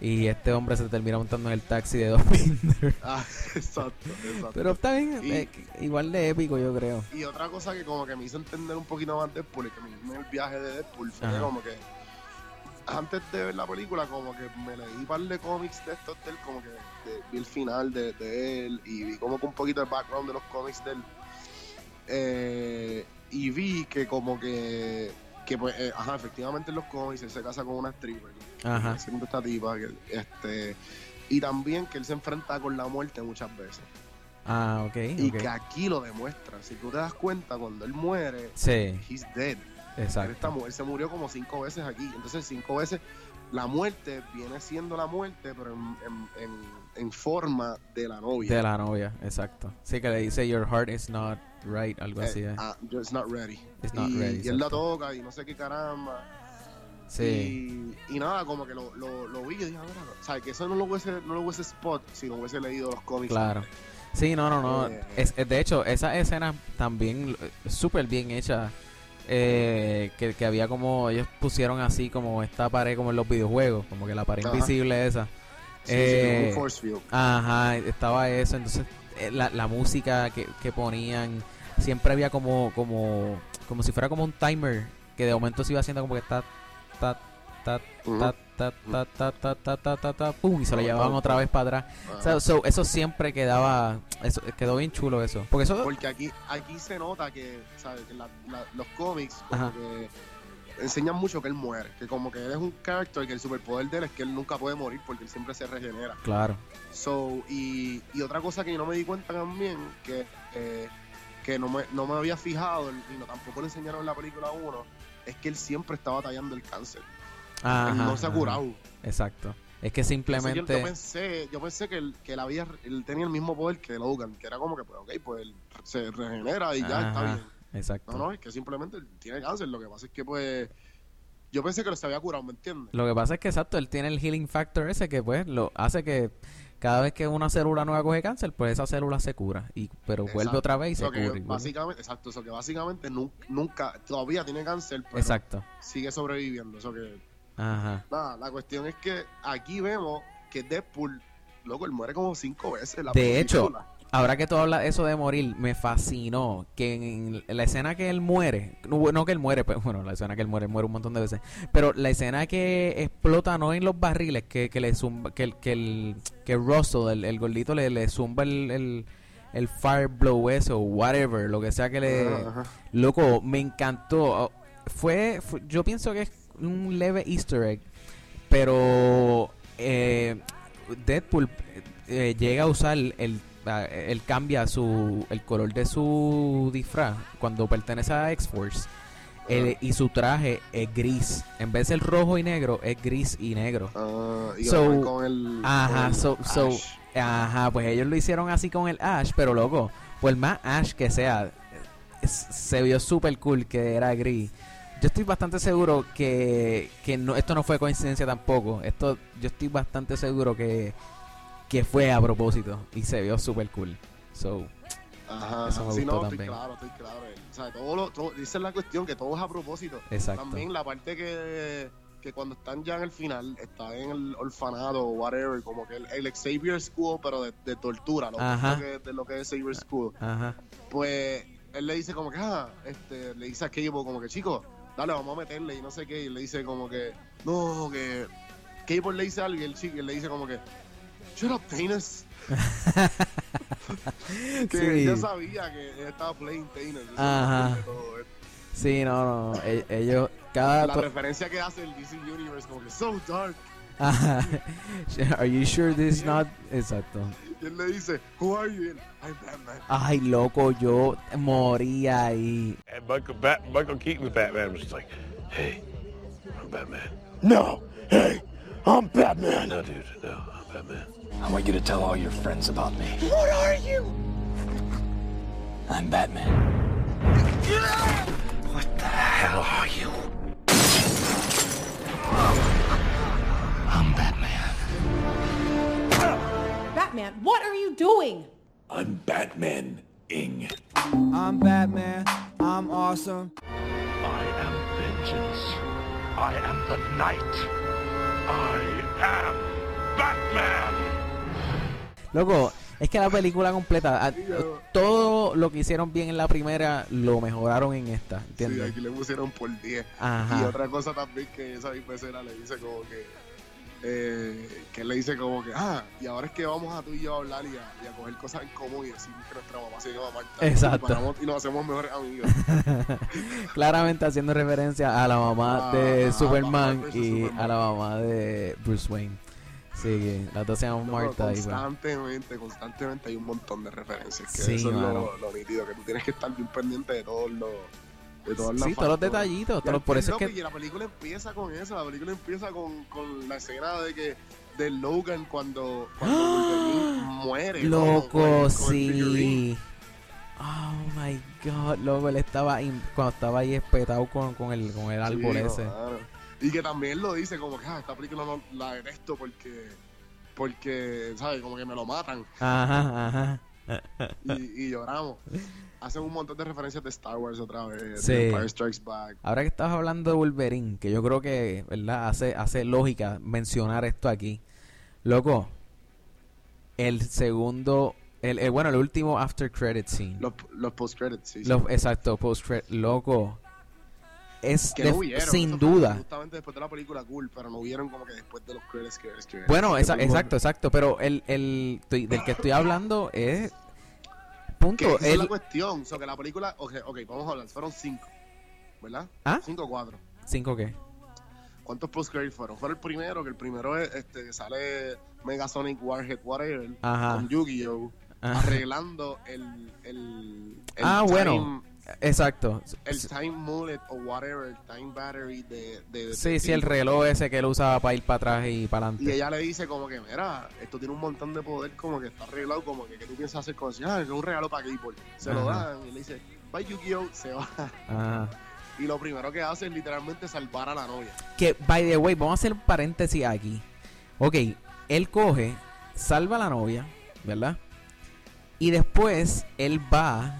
y este hombre se termina montando en el taxi de Dopinder. Ah, exacto, exacto. Pero está bien, Y- eh, igual de épico, yo creo. Y otra cosa que como que me hizo entender un poquito más Deadpool y que me hizo el viaje de Deadpool fue Ajá. como que antes de ver la película como que me leí un par de cómics de estos de él, como que de- vi el final de, de él y vi como que un poquito el background de los cómics de él. Eh, y vi que como que, que pues, eh, ajá, efectivamente en los cómics él se casa con una stripper. Ajá. Siendo esta tipa, que, este, y también que él se enfrenta con la muerte muchas veces. Ah, ok. Y que aquí lo demuestra. Si tú te das cuenta, cuando él muere, Sí, he's dead. Exacto. mu- él se murió como cinco veces aquí. Entonces, cinco veces la muerte viene siendo la muerte, pero en, en- en- en forma de la novia. De la novia, exacto. Sí, que le dice Your heart is not right, algo Eh, así. eh. ah, it's not ready. It's not y, ready, y él la toca y no sé qué caramba. Sí. Y, y nada, como que lo, lo, lo vi y dije, "Ah, o sea, que eso no lo hubiese, no lo hubiese spot si no hubiese leído los cómics. Claro. Sí, no, no, no. Eh, Es, de hecho, esa escena también eh, súper bien hecha. Eh, que, que había como, ellos pusieron así como esta pared como en los videojuegos, como que la pared Ajá. invisible esa. Sí, Eh, un force field. Ajá, estaba eso, entonces eh, la, la música que, que ponían, siempre había como, como, como si fuera como un timer, que de momento se iba haciendo como que ta, ta, ta, ta, ta, ta, ta, ta, ta, ta, ta, pum, y se lo llevaban otra vez para atrás. O Ajá. sea, so, eso siempre quedaba, eso quedó bien chulo eso. Porque eso, Porque aquí, aquí se nota que, ¿sabes? que la- la- los cómics como Ajá. que enseñan mucho que él muere. Que como que él es un character que el superpoder de él es que él nunca puede morir porque él siempre se regenera. claro, So, y, y otra cosa que yo no me di cuenta también, que, eh, que no, me, no me había fijado y no, tampoco le enseñaron en la película 1, es que él siempre está batallando el cáncer. Ajá, no se ha curado. Exacto. Es que yo, simplemente, yo pensé, yo pensé que, él, que él, había, él tenía el mismo poder que Logan, que era como que, pues, ok, pues él se regenera y ya está bien. exacto. No, no, es que simplemente él tiene cáncer. Lo que pasa es que, pues, yo pensé que lo se había curado, ¿me entiendes? Lo que pasa es que exacto, él tiene el healing factor ese que pues lo hace que cada vez que una célula nueva coge cáncer, pues esa célula se cura y pero vuelve Exacto. otra vez y se Eso cura. vuelve. básicamente, exacto, eso que básicamente nun- nunca, todavía tiene cáncer, pero Exacto. sigue sobreviviendo. Eso que, Ajá. nada, la cuestión es que aquí vemos que Deadpool, loco, él muere como cinco veces. la De hecho. Ahora que tú hablas eso de morir, me fascinó que en la escena que él muere, no, no que él muere, pero bueno, la escena que él muere, él muere un montón de veces, pero la escena que explota no en los barriles, que, que le zumba, que el, que el, que Russell, el, el gordito, le, le zumba el, el, el fire blow eso, whatever, lo que sea que le... Ajá. Loco, me encantó. Fue, fue- yo pienso que es un leve easter egg, pero eh, Deadpool eh, llega a usar el, ah, él cambia su el color de su disfraz cuando pertenece a X-Force. el- y su traje es gris. En vez de ser rojo y negro, es gris y negro. Ah, y So, con el. Ajá, con el so, so, Ash. ajá, pues ellos lo hicieron así con el Ash, pero loco, por más Ash que sea, es- se vio súper cool que era gris. Yo estoy bastante seguro que, que no, esto no fue coincidencia tampoco. Esto, yo estoy bastante seguro que, que fue a propósito y se vio súper cool. So, Ajá, Eso me sí, gustó no, también. estoy claro, estoy claro. O sea, todo lo, todo, esa es la cuestión, que todo es a propósito. Exacto. También la parte que, que cuando están ya en el final, está en el orfanato o whatever, como que el, el Xavier School, pero de, de tortura, lo Ajá. que, de lo que es Xavier School. ajá. Pues él le dice como que, ah, este, le dice a Cable como que, chico, dale, vamos a meterle y no sé qué, y le dice como que, no, que Cable le dice algo y el chico le dice como que, shut up, penis. que Sí. yo sabía que estaba playing penis. Ajá. Sí, no, no. e- Ellos, cada. La referencia que hace el DC Universe, como que so dark. Ajá. Are you sure this is not? Exacto. Y él le dice, Who are you? Y él, I'm Batman. Ay, loco, yo moría ahí. And Michael, Bat- Michael Keaton's Batman was just like, hey, I'm Batman. No! Hey! I'm Batman! No, dude, no, I'm Batman. I want you to tell all your friends about me. What are you? I'm Batman. What the hell are you? Batman, what are you doing? I'm Batman Ing. I'm Batman. I'm awesome. I am vengeance. I am the night. I am Batman. Loco, es que la película completa, a- todo lo que hicieron bien en la primera, lo mejoraron en esta, Sí, ¿entiendes? aquí le pusieron por 10. Ajá. Y otra cosa también que esa misma escena le dice como que. Eh, que le dice como que, ah, y ahora es que vamos a tú y yo a hablar y a, y a coger cosas en común y decir que nuestra mamá se llama Marta. Exacto. Y, y nos hacemos mejores amigos. Claramente haciendo referencia a la mamá Ah, de ah, Superman y Superman. a la mamá de Bruce Wayne. Sí, que las dos se llaman No, Marta y pues, constantemente, constantemente hay un montón de referencias. Que Sí, eso es lo, lo nítido, que tú tienes que estar bien pendiente de todos los. De todas las Sí, todos los detallitos, todos- al- por eso es que- Y la película empieza con eso, la película empieza con, con la escena de que de Logan cuando, cuando Wolverine muere. Loco, con sí. Oh my god, loco, él estaba in- cuando estaba ahí espetado con, con el, con el árbol ese. Y que también lo dice como que ah, esta película no la detesto porque, porque, ¿sabes? Como que me lo matan Ajá, ajá. y, y lloramos. Hacen un montón de referencias de Star Wars otra vez, Sí. Empire Strikes Back. Ahora que estabas hablando de Wolverine, que yo creo que, ¿verdad? Hace, hace lógica mencionar esto aquí. Loco, el segundo, el, el- bueno, el último after credit scene. Los, los post-credits, sí. sí. Los- exacto, post credit, loco. Es que no sin duda. Justamente después de la película cool, pero no hubieron como que después de los credits que que- Bueno, esa- exacto, exacto, pero el, el estoy- del que estoy hablando es punto. Esa es el- la cuestión. O sea, que la película, ok, ok, vamos a hablar. Fueron cinco, ¿verdad? ¿Ah? Cinco o cuatro. ¿Cinco qué? ¿Cuántos post-credits fueron? Fue el primero, que el primero es, este, sale Megasonic Warhead Whatever Ajá. con Yu-Gi-Oh! Arreglando el, el, el Ah, time- bueno, exacto. el time mullet o whatever, el time battery de, de, de Sí, sí, el reloj ese que él usaba para ir para atrás y para Y adelante. ella le dice como que, mira, esto tiene un montón de poder, como que está arreglado, como que, que tú piensas hacer cosas, ah, es un regalo para Gable. Se lo dan y le dice, bye Yu-Gi-Oh! se va. Ajá. Y lo primero que hace es literalmente salvar a la novia. Que, by the way, vamos a hacer un paréntesis aquí. Ok, él coge, salva a la novia, ¿verdad? Y después él va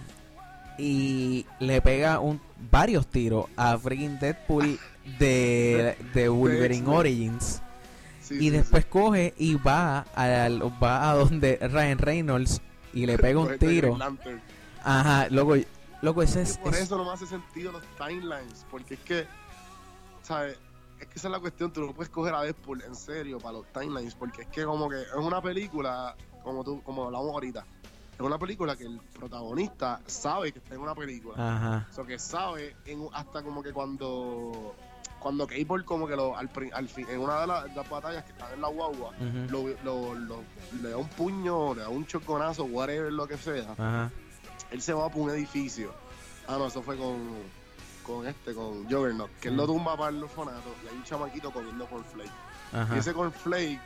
y le pega un, varios tiros a freaking Deadpool de, de Wolverine. Origins. Sí, y sí, después coge y va, al, va a donde Ryan Reynolds y le pega un tiro. Ajá, loco, loco, ese es... por es- eso no me hace sentido los timelines, porque es que, ¿sabes? Es que esa es la cuestión, tú no puedes coger a Deadpool en serio para los timelines, porque es que como que es una película, como tú, como hablamos ahorita, es una película que el protagonista sabe que está en una película. Ajá. O sea, que sabe en, hasta como que cuando cuando Cable como que lo, al, al fin, en una de las, las batallas que están en la guagua, Ujú. lo, lo- lo- le da un puño, le da un choconazo, whatever, lo que sea Ajá. él se va por un edificio. Ah, no, eso fue con, con este, con Juggernaut, que él lo tumba para el orfanato y hay un chamaquito comiendo cornflake. Y ese cornflake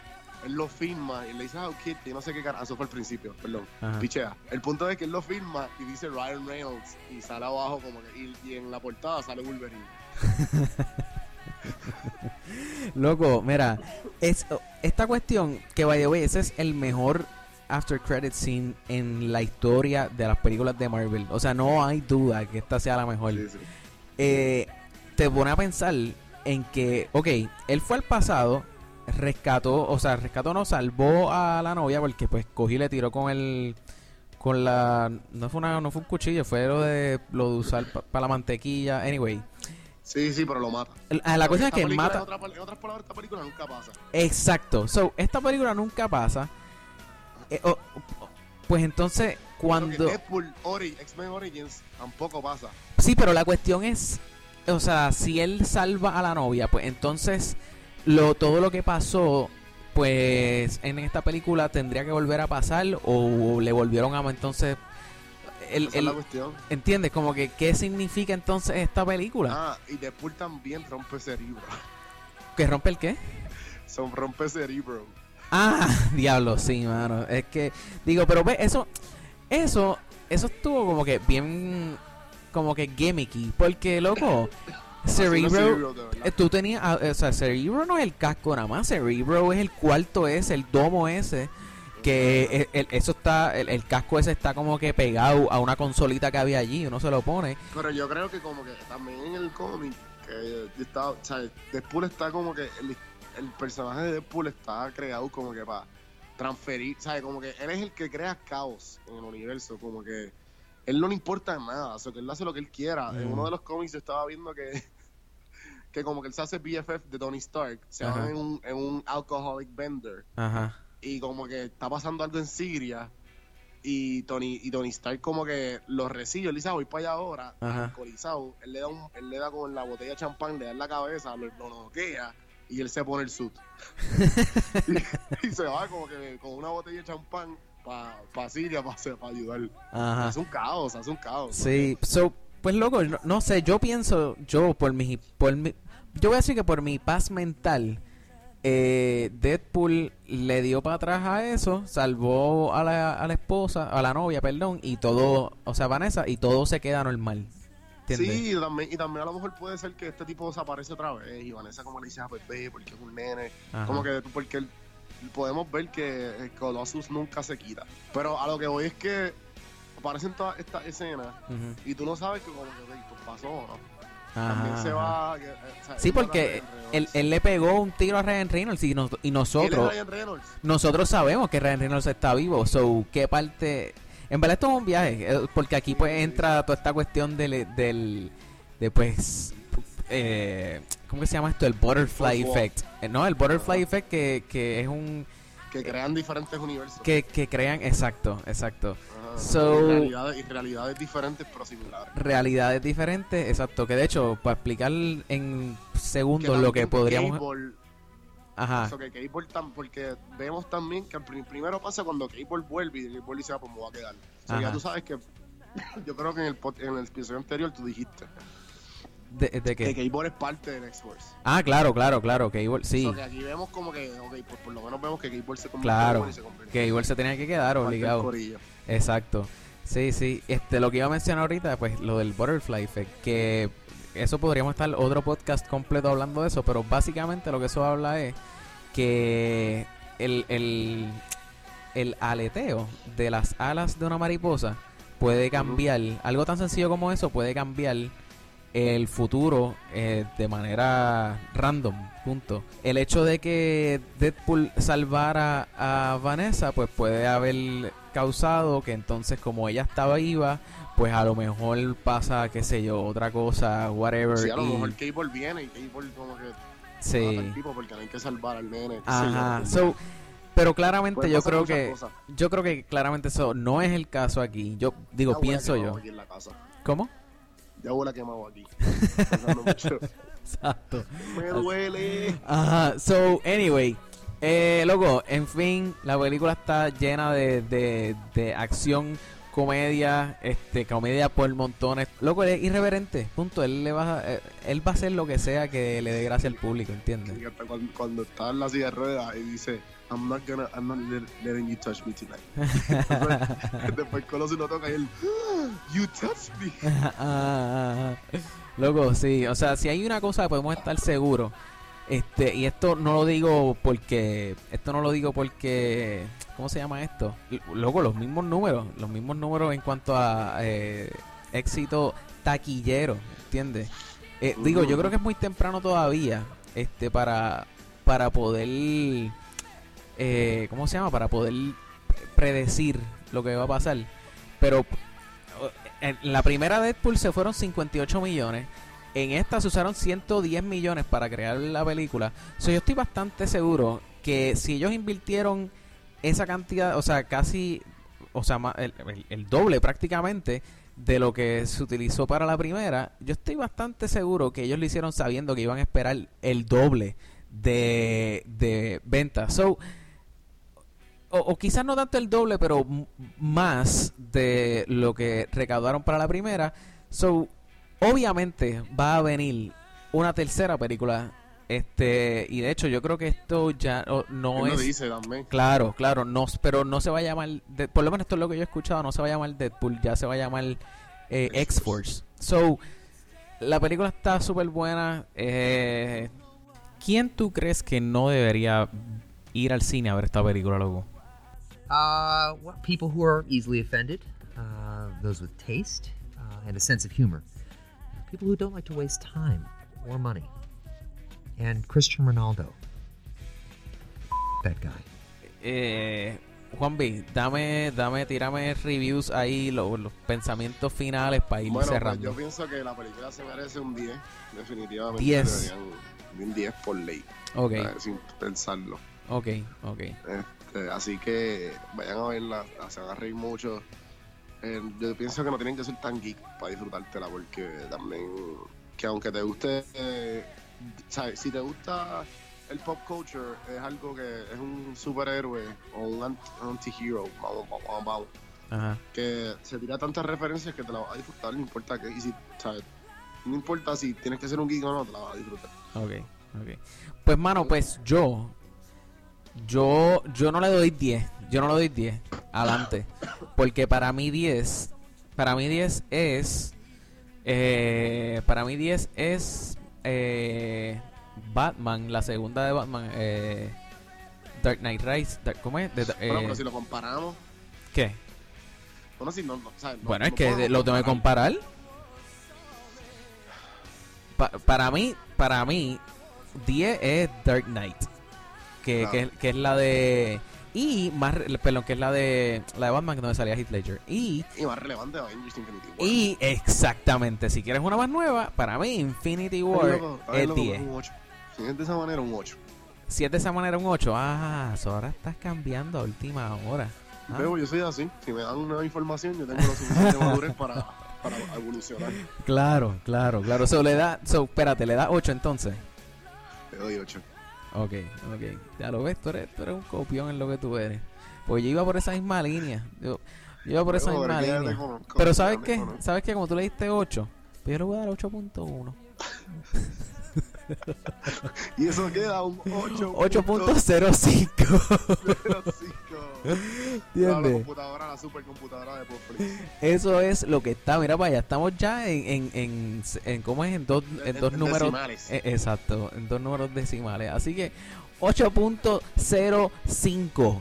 él lo firma y le dice, ah, kid, y no sé qué cara, eso fue al principio, perdón, Ajá. pichea. El punto es que él lo firma y dice Ryan Reynolds y sale abajo como que, y, y en la portada sale Wolverine. Loco, mira, es, esta cuestión que by the way, ese es el mejor after credit scene en la historia de las películas de Marvel. O sea, no hay duda que esta sea la mejor. Sí, sí. Eh, te pone a pensar en que, ok, él fue al pasado, rescató, o sea, rescató, no, salvó a la novia porque pues cogí y le tiró con el, con la, no fue una, no fue un cuchillo, fue lo de, lo de usar para la mantequilla, anyway. Sí, sí, pero lo mata. Ah, la cosa es que mata- En, otra pal- en otras palabras, esta película nunca pasa. Exacto. So, esta película nunca pasa. Eh, pues entonces, Cuando... cuando... Deadpool, Ori, X-Men Origins tampoco pasa. Sí, pero la cuestión es, o sea, si él salva a la novia, pues entonces lo todo lo que pasó, pues en esta película tendría que volver a pasar o le volvieron a entonces el, Esa es la cuestión. ¿entiendes? Como que qué significa entonces esta película? Ah, y Deadpool también rompe cerebro. ¿Que rompe el qué? Son rompe cerebro. Ah, diablo, sí, mano. Es que, digo, pero ve, eso, eso, eso estuvo como que bien, como que gimmicky. Porque, loco, Cerebro, eh, tú tenías, ah, o sea, Cerebro no es el casco nada más, Cerebro es el cuarto ese, el domo ese. Que el- el- eso está, el, el casco ese está como que pegado a una consolita que había allí, uno se lo pone. Pero yo creo que como que también en el cómic, que está, o sea, Deadpool está como que el, el personaje de Deadpool está creado como que para transferir, ¿sabes? Como que él es el que crea caos en el universo, como que él no le importa nada, o sea, que él hace lo que él quiera. En Mm. uno de los cómics yo estaba viendo que que como que él se hace BFF de Tony Stark, se Ajá. van en un, en un alcoholic vendor Ajá. y como que está pasando algo en Siria y Tony y Tony Stark como que lo recibe, él dice, "Ah, voy para allá ahora, Ajá. alcoholizado, él le da un, él le da con la botella de champán, le da en la cabeza, lo, lo noquea y él se pone el suit. y, y se va como que con una botella de champán para Siria para ayudar. Ajá. Es un caos, hace un caos. Sí, so, pues loco, no, no sé, yo pienso, yo por mi, por mi, yo voy a decir que por mi paz mental, eh, Deadpool le dio para atrás a eso, salvó a la, a la esposa, a la novia, perdón, y todo, o sea, Vanessa, y todo se queda normal. ¿Entiendes? Sí, y también, y también a lo mejor puede ser que este tipo desaparece otra vez y Vanessa como le dice a Pepe porque es un nene, Ajá. como que porque podemos ver que el Colossus nunca se quita. Pero a lo que voy es que aparecen todas estas escenas y tú no sabes que como que pues pasó no. También se va... eh, o sea, Sí, porque él, él le pegó un tiro a Ryan Reynolds y, nos- y ¿Quién nosotros... es Ryan Reynolds? nosotros sabemos que Ryan Reynolds está vivo, so qué parte en verdad esto es un viaje, eh, porque aquí pues entra toda esta cuestión del del de pues eh, ¿cómo que se llama esto? El butterfly effect. Eh, no, el butterfly effect que, que es un Que crean diferentes universos. que, que crean exacto, exacto. So- realidades, y realidades diferentes pero similares. Realidades diferentes, exacto, que de hecho para explicar en segundos lo que podríamos Cable- Ajá. Eso que Cable porque vemos también que primero pasa cuando Cable vuelve y Cable dice, ah, pues me voy a quedar. O sea, ya tú sabes que yo creo que en el, en el episodio anterior tú dijiste De, de que que Cable es parte del X-Force. Ah, claro, claro, claro, que igual sí. O sea, que aquí vemos como que, ok, pues por lo menos vemos que Cable se convirtió Claro, en y se convirtió igual se tenía que quedar obligado. Exacto. Sí, sí. Este, lo que iba a mencionar ahorita, pues lo del Butterfly Effect, que eso podríamos estar otro podcast completo hablando de eso, pero básicamente lo que eso habla es que el, el, el aleteo de las alas de una mariposa puede cambiar, algo tan sencillo como eso puede cambiar el futuro eh, de manera random, punto. El hecho de que Deadpool salvara a Vanessa, pues puede haber causado que entonces como ella estaba viva, pues a lo mejor pasa, qué sé yo, otra cosa, whatever. Sí, a lo y- mejor Cable viene y Cable como que Sí. al tipo porque hay que salvar al nene. Ajá. yo. So, pero claramente Pueden yo creo que cosas. yo creo que claramente eso no es el caso aquí. Yo digo, pienso yo. ¿Cómo? Ya huele a quemado aquí. Exacto. Me duele. Ajá, so, anyway, eh, loco, en fin, la película está llena de, de, de acción comedia, este, comedia por montones. Loco, él es irreverente, punto. Él le va a, eh, él va a hacer lo que sea que le dé gracia al público, ¿entiendes? Cuando, cuando está en la silla de ruedas y dice, I'm not gonna, I'm not let- letting you touch me tonight. después, Colossus lo toca y él, "Ah, you touched me. Ah, ah, ah. Loco, sí, o sea, si hay una cosa que podemos estar seguros, este, y esto no lo digo porque, esto no lo digo porque, ¿cómo se llama esto? Loco, los mismos números, los mismos números en cuanto a eh, éxito taquillero, ¿entiendes? Eh, digo, yo creo que es muy temprano todavía, este, para, para poder, eh, ¿cómo se llama? Para poder predecir lo que va a pasar, pero en la primera Deadpool se fueron 58 millones. En esta se usaron 110 millones para crear la película. So, yo estoy bastante seguro que si ellos invirtieron esa cantidad, o sea, casi, o sea, el- el doble prácticamente de lo que se utilizó para la primera, yo estoy bastante seguro que ellos lo hicieron sabiendo que iban a esperar el doble de, de ventas. So, o, o quizás no tanto el doble, pero más de lo que recaudaron para la primera. So, obviamente va a venir una tercera película. Este, y de hecho, yo creo que esto ya no Él lo es. dice también. Claro, claro, no, pero no se va a llamar. de- por lo menos esto es lo que yo he escuchado. No se va a llamar Deadpool, ya se va a llamar eh, X-Force. So, la película está súper buena. Eh, ¿Quién tú crees que no debería ir al cine a ver esta película, loco? Uh, well, people who are easily offended, uh, those with taste uh, and a sense of humor, people who don't like to waste time or money, and Christian Ronaldo. That guy. Eh, Juan B, dame, dame, tírame reviews ahí, lo- los pensamientos finales para ir Bueno, pues yo pienso que la película se merece un 10, definitivamente. 10. Deberían- Un 10 por ley. Ok. eh, Sin pensarlo. Ok, ok. Este, así que vayan a verla, se van a reír mucho. Eh, yo pienso que no tienen que ser tan geek para disfrutártela, porque también, que aunque te guste, eh, ¿sabes? si te gusta el pop culture, es algo que es un superhéroe o un anti- anti-hero, vamos, vamos, vamos, vamos, Ajá. que se tira tantas referencias que te la vas a disfrutar, no importa que, y si, ¿sabes? No importa si tienes que ser un geek o no, te la vas a disfrutar. Ok, ok. Pues, mano, pues yo. Yo, yo no le doy 10. Yo no le doy 10. Adelante. Porque para mí 10. Para mí 10 es. eh, para mí 10 es. eh, Batman, la segunda de Batman. eh, Dark Knight Rise. Dark- ¿Cómo es? De- Bueno, eh, pero si lo comparamos, ¿Qué? bueno, si no, no, ¿sabes? No- Bueno, no es que lo tengo que comparar. Pa- para mí, para mí, 10 es Dark Knight. Que, Claro. que, es- que es la de. Y más. Perdón, que es la de. La de Batman donde salía Heath Ledger. Y. Y más relevante Avengers Infinity War. Y exactamente, si quieres una más nueva, para mí Infinity War loco, es loco, 10. un 8. Si es de esa manera, un 8. Si es de esa manera un 8, ah, so ahora estás cambiando a última hora. Ah. Veo, yo soy así. Si me dan nueva información, yo tengo lo suficiente madurez para, para evolucionar. Claro, claro, claro. So, le da, so, espérate, le da 8 entonces. Te doy 8. Ok, ok. Ya lo ves, tú eres, tú eres un copión en lo que tú eres. Pues yo iba por esa misma línea. Yo, yo iba por esa misma línea. Pero ¿sabes qué? ¿Sabes qué? Como tú le diste 8, pues yo le voy a dar 8.1. Y eso queda un 8. 8.05. La computadora, la supercomputadora de Popflix. Eso es lo que está. Mira para allá. Estamos ya en, en, en, en- ¿cómo es? En dos, en En- dos en números. decimales. eh, exacto, en dos números decimales. Así que 8.05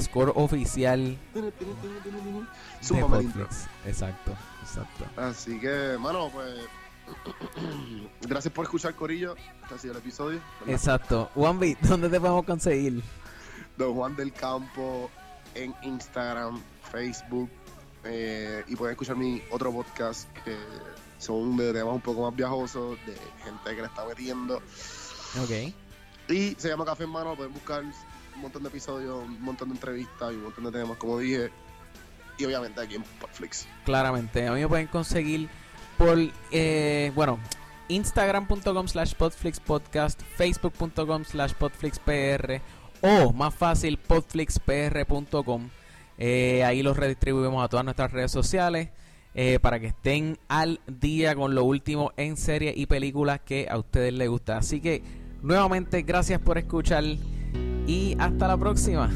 score oficial de. Exacto, exacto. Así que, mano, pues. Gracias por escuchar, Corillo. Este ha sido el episodio. ¿verdad? Exacto. Juanvi, ¿dónde te podemos conseguir? Don Juan del Campo en Instagram, Facebook. eh, y pueden escuchar mi otro podcast que son de temas un poco más viajosos, de gente que le está metiendo. Ok. Y se llama Café en Mano. Pueden buscar un montón de episodios, un montón de entrevistas y un montón de temas, como dije. Y obviamente aquí en Netflix. Claramente. A mí me pueden conseguir por, eh, bueno, instagram.com slash podflixpodcast, facebook.com slash podflixpr o más fácil podflixpr.com. Eh, ahí los redistribuimos a todas nuestras redes sociales eh, para que estén al día con lo último en series y películas que a ustedes les gusta. Así que nuevamente gracias por escuchar y hasta la próxima.